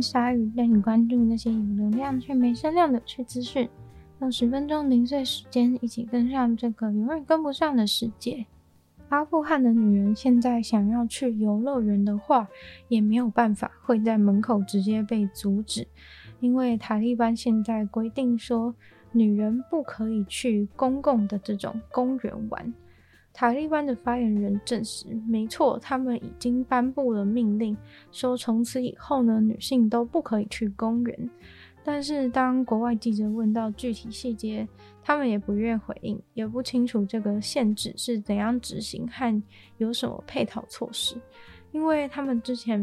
鲨鱼，带你关注那些有流量却没声量的趣资讯。用十分钟零碎时间，一起跟上这个永远跟不上的世界。阿富汗的女人现在想要去游乐园的话，也没有办法，会在门口直接被阻止，因为塔利班现在规定说，女人不可以去公共的这种公园玩。塔利班的发言人证实，没错，他们已经颁布了命令，说从此以后呢，女性都不可以去公园。但是，当国外记者问到具体细节，他们也不愿回应，也不清楚这个限制是怎样执行和有什么配套措施，因为他们之前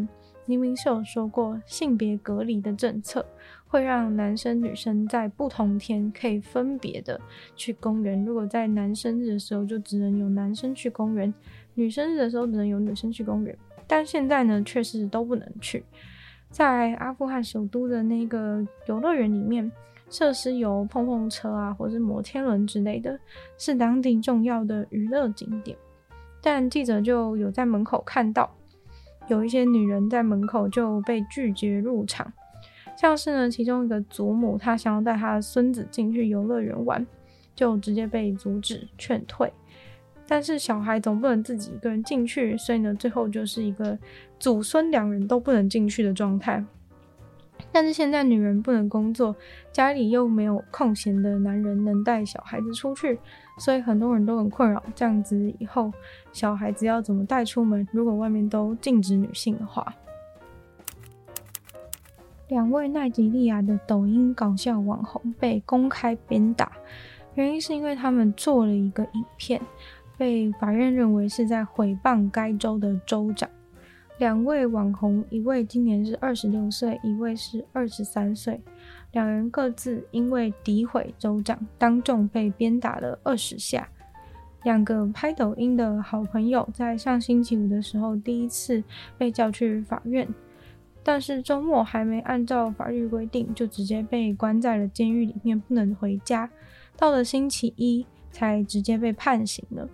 明明是有说过，性别隔离的政策会让男生女生在不同天可以分别的去公园。如果在男生日的时候，就只能有男生去公园；女生日的时候，只能有女生去公园。但现在呢，却是都不能去。在阿富汗首都的那个游乐园里面，设施有碰碰车啊，或是摩天轮之类的，是当地重要的娱乐景点。但记者就有在门口看到，有一些女人在门口就被拒绝入场，像是呢，其中一个祖母，她想要带她的孙子进去游乐园玩，就直接被阻止劝退。但是小孩总不能自己一个人进去，所以呢，最后就是一个祖孙两人都不能进去的状态。但是现在女人不能工作，家里又没有空闲的男人能带小孩子出去，所以很多人都很困扰。这样子以后小孩子要怎么带出门？如果外面都禁止女性的话，两位奈及利亚的抖音搞笑网红被公开鞭打，原因是因为他们做了一个影片。被法院认为是在诽谤该州的州长。两位网红，一位今年是二十六岁，一位是二十三岁，两人各自因为诋毁州长，当众被鞭打了二十下。两个拍抖音的好朋友在上星期五的时候第一次被叫去法院，但是周末还没按照法律规定，就直接被关在了监狱里面，不能回家。到了星期一才直接被判刑了。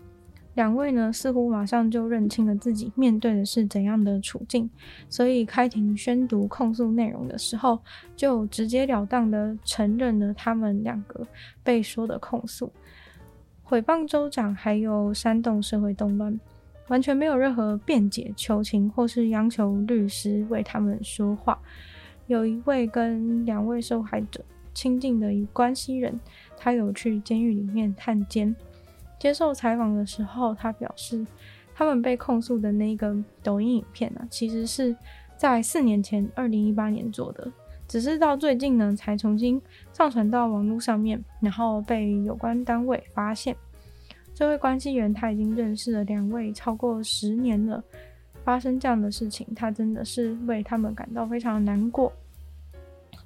两位呢，似乎马上就认清了自己面对的是怎样的处境，所以开庭宣读控诉内容的时候，就直截了当的承认了他们两个被说的控诉：诽谤州长，还有煽动社会动乱，完全没有任何辩解、求情或是央求律师为他们说话。有一位跟两位受害者亲近的一关系人，他有去监狱里面探监。接受采访的时候，他表示，他们被控诉的那个抖音影片呢、其实是在四年前，二零一八年做的，只是到最近呢，才重新上传到网络上面，然后被有关单位发现。这位关系员他已经认识了两位超过十年了，发生这样的事情，他真的是为他们感到非常难过。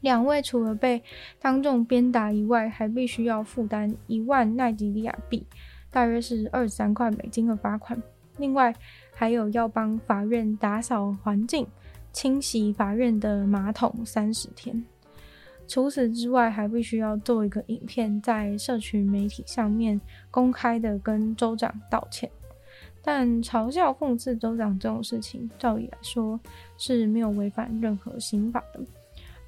两位除了被当众鞭打以外，还必须要负担一万奈及利亚币。大约是二十三块美金的罚款，另外还有要帮法院打扫环境、清洗法院的马桶三十天。除此之外，还必须要做一个影片，在社群媒体上面公开的跟州长道歉。但嘲笑、讽刺州长这种事情，照理来说是没有违反任何刑法的。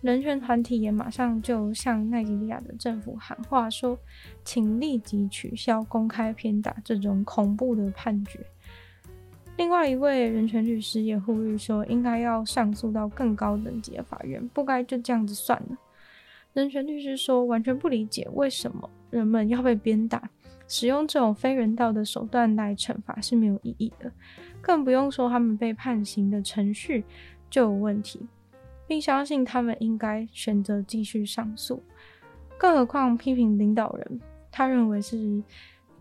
人权团体也马上就向奈及利亚的政府喊话说，请立即取消公开偏打这种恐怖的判决。另外一位人权律师也呼吁说，应该要上诉到更高等级的法院，不该就这样子算了。人权律师说，完全不理解为什么人们要被鞭打，使用这种非人道的手段来惩罚是没有意义的，更不用说他们被判刑的程序就有问题。并相信他们应该选择继续上诉，更何况批评领导人，他认为是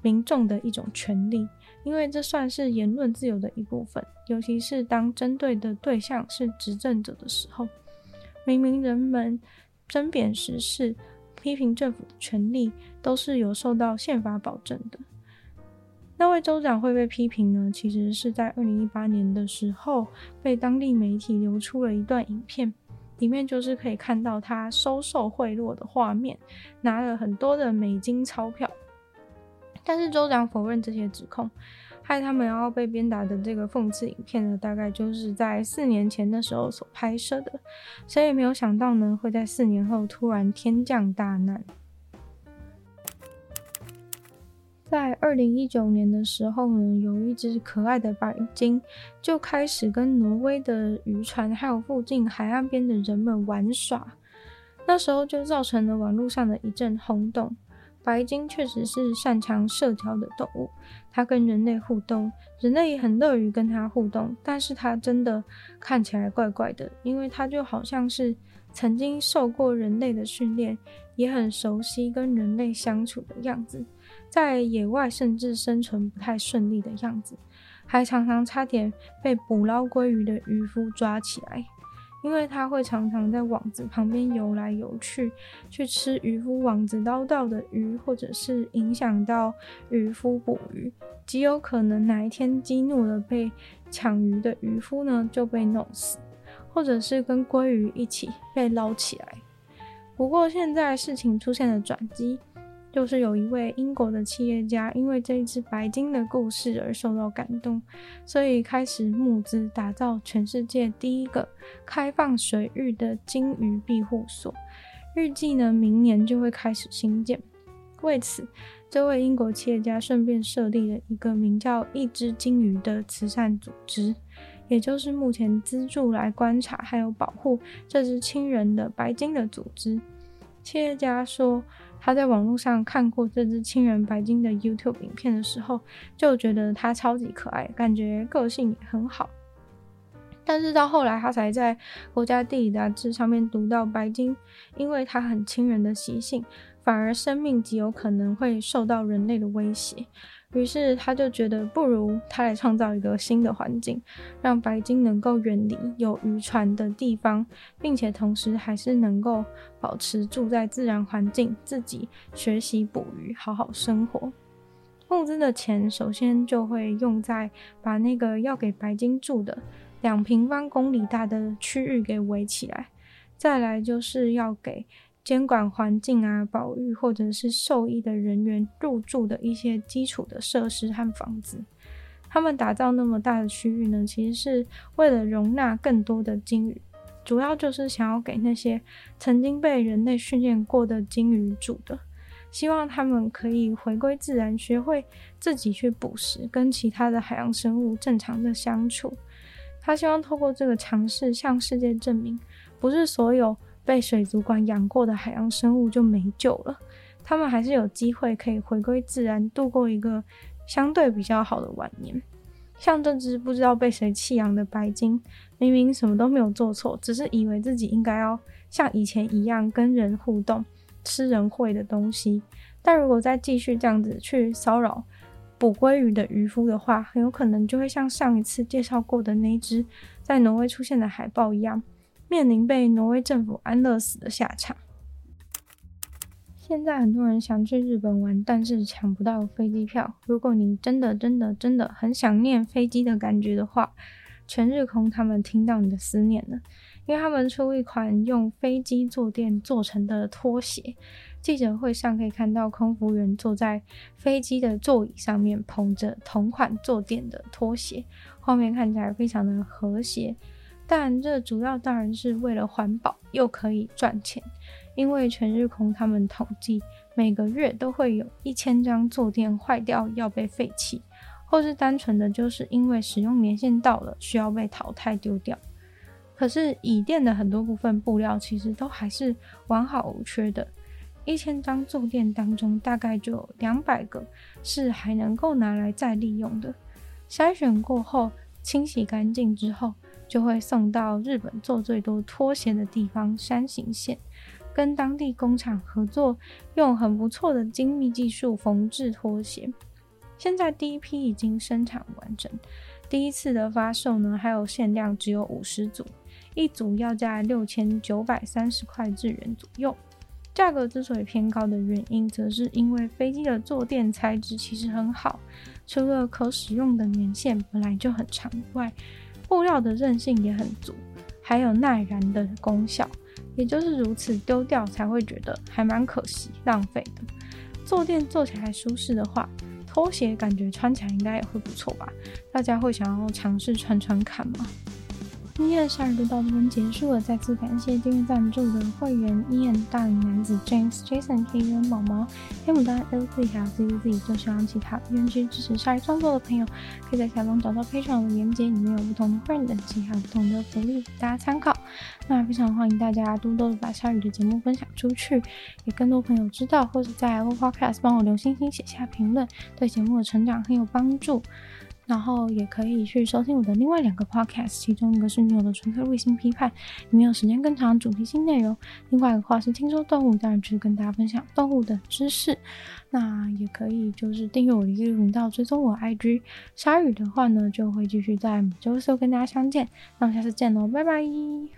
民众的一种权利，因为这算是言论自由的一部分，尤其是当针对的对象是执政者的时候。明明人们针砭时事、批评政府的权利都是有受到宪法保证的。那位州长会被批评呢？其实是在二零一八年的时候，被当地媒体流出了一段影片，里面就是可以看到他收受贿赂的画面，拿了很多的美金钞票。但是州长否认这些指控，害他们要被鞭打的这个讽刺影片呢，大概就是在四年前的时候所拍摄的，谁也没有想到呢，会在四年后突然天降大难。在二零一九年的时候呢，有一只可爱的白鲸就开始跟挪威的渔船还有附近海岸边的人们玩耍，那时候就造成了网络上的一阵轰动。白鲸确实是擅长社交的动物，它跟人类互动，人类也很乐于跟它互动。但是它真的看起来怪怪的，因为它就好像是曾经受过人类的训练，也很熟悉跟人类相处的样子，在野外甚至生存不太顺利的样子，还常常差点被捕捞鲑鱼的渔夫抓起来。因为它会常常在网子旁边游来游去，去吃渔夫网子捞到的鱼，或者是影响到渔夫捕鱼，极有可能哪一天激怒了被抢鱼的渔夫呢，就被弄死，或者是跟鲑鱼一起被捞起来。不过现在事情出现了转机。就是有一位英国的企业家，因为这一只白鲸的故事而受到感动，所以开始募资打造全世界第一个开放水域的鲸鱼庇护所。预计呢，明年就会开始兴建。为此，这位英国企业家顺便设立了一个名叫“一只鲸鱼”的慈善组织，也就是目前资助来观察还有保护这只亲人的白鲸的组织。企业家说。他在网络上看过这只亲人白鲸的 YouTube 影片的时候，就觉得它超级可爱，感觉个性也很好。但是到后来，他才在国家地理杂志上面读到，白鲸因为它很亲人的习性，反而生命极有可能会受到人类的威胁。于是他就觉得，不如他来创造一个新的环境，让白鲸能够远离有渔船的地方，并且同时还是能够保持住在自然环境，自己学习捕鱼，好好生活。募资的钱首先就会用在把那个要给白鲸住的两平方公里大的区域给围起来，再来就是要给。监管环境啊，保育或者是兽医的人员入住的一些基础的设施和房子，他们打造那么大的区域呢，其实是为了容纳更多的鲸鱼，主要就是想要给那些曾经被人类训练过的鲸鱼住的，希望他们可以回归自然，学会自己去捕食，跟其他的海洋生物正常的相处。他希望透过这个尝试向世界证明，不是所有。被水族馆养过的海洋生物就没救了，他们还是有机会可以回归自然，度过一个相对比较好的晚年。像这只不知道被谁弃养的白鲸，明明什么都没有做错，只是以为自己应该要像以前一样跟人互动，吃人会的东西。但如果再继续这样子去骚扰捕鲑鱼的渔夫的话，很有可能就会像上一次介绍过的那只在挪威出现的海豹一样。面临被挪威政府安乐死的下场。现在很多人想去日本玩，但是抢不到飞机票。如果你真的、真的、真的很想念飞机的感觉的话，全日空他们听到你的思念了，因为他们出一款用飞机坐垫做成的拖鞋。记者会上可以看到空服员坐在飞机的座椅上面，捧着同款坐垫的拖鞋，画面看起来非常的和谐。但这主要当然是为了环保，又可以赚钱。因为全日空他们统计，每个月都会有一千张坐垫坏掉要被废弃，或是单纯的就是因为使用年限到了需要被淘汰丢掉。可是椅垫的很多部分布料其实都还是完好无缺的，一千张坐垫当中大概就有两百个是还能够拿来再利用的。筛选过后，清洗干净之后。就会送到日本做最多拖鞋的地方山形县，跟当地工厂合作，用很不错的精密技术缝制拖鞋。现在第一批已经生产完成，第一次的发售呢，还有限量只有五十组，一组要价六千九百三十块日元左右。价格之所以偏高的原因，则是因为飞机的坐垫材质其实很好，除了可使用的年限本来就很长外，布料的韧性也很足，还有耐燃的功效。也就是如此，丢掉才会觉得还蛮可惜、浪费的。坐垫坐起来舒适的话，拖鞋感觉穿起来应该也会不错吧？大家会想要尝试穿穿看吗？今天的鲨鱼就到这边结束了，再次感谢订阅赞助的会员：Ian、大龄男子 James、Jason、K、人毛毛、黑牡丹、L Z 还有 Z Z Z。就希望其他愿意支持鲨鱼创作的朋友，可以在下方找到 patron 的链接，里面有不同的会员等级，还有不同的福利大家参考。那非常欢迎大家多多的把鲨鱼的节目分享出去，给更多朋友知道，或是在 Apple Podcast 帮我留星星、写下评论，对节目的成长很有帮助。然后也可以去收听我的另外两个 podcast，其中一个是女友的纯粹卫星批判，里面有时间更长、主题性内容；另外一个话是听说动物，当然就是跟大家分享动物的知识。那也可以就是订阅我的一个频道，追踪我 IG。鲨鱼的话呢，就会继续在每周四跟大家相见。那我们下次见喽，拜拜。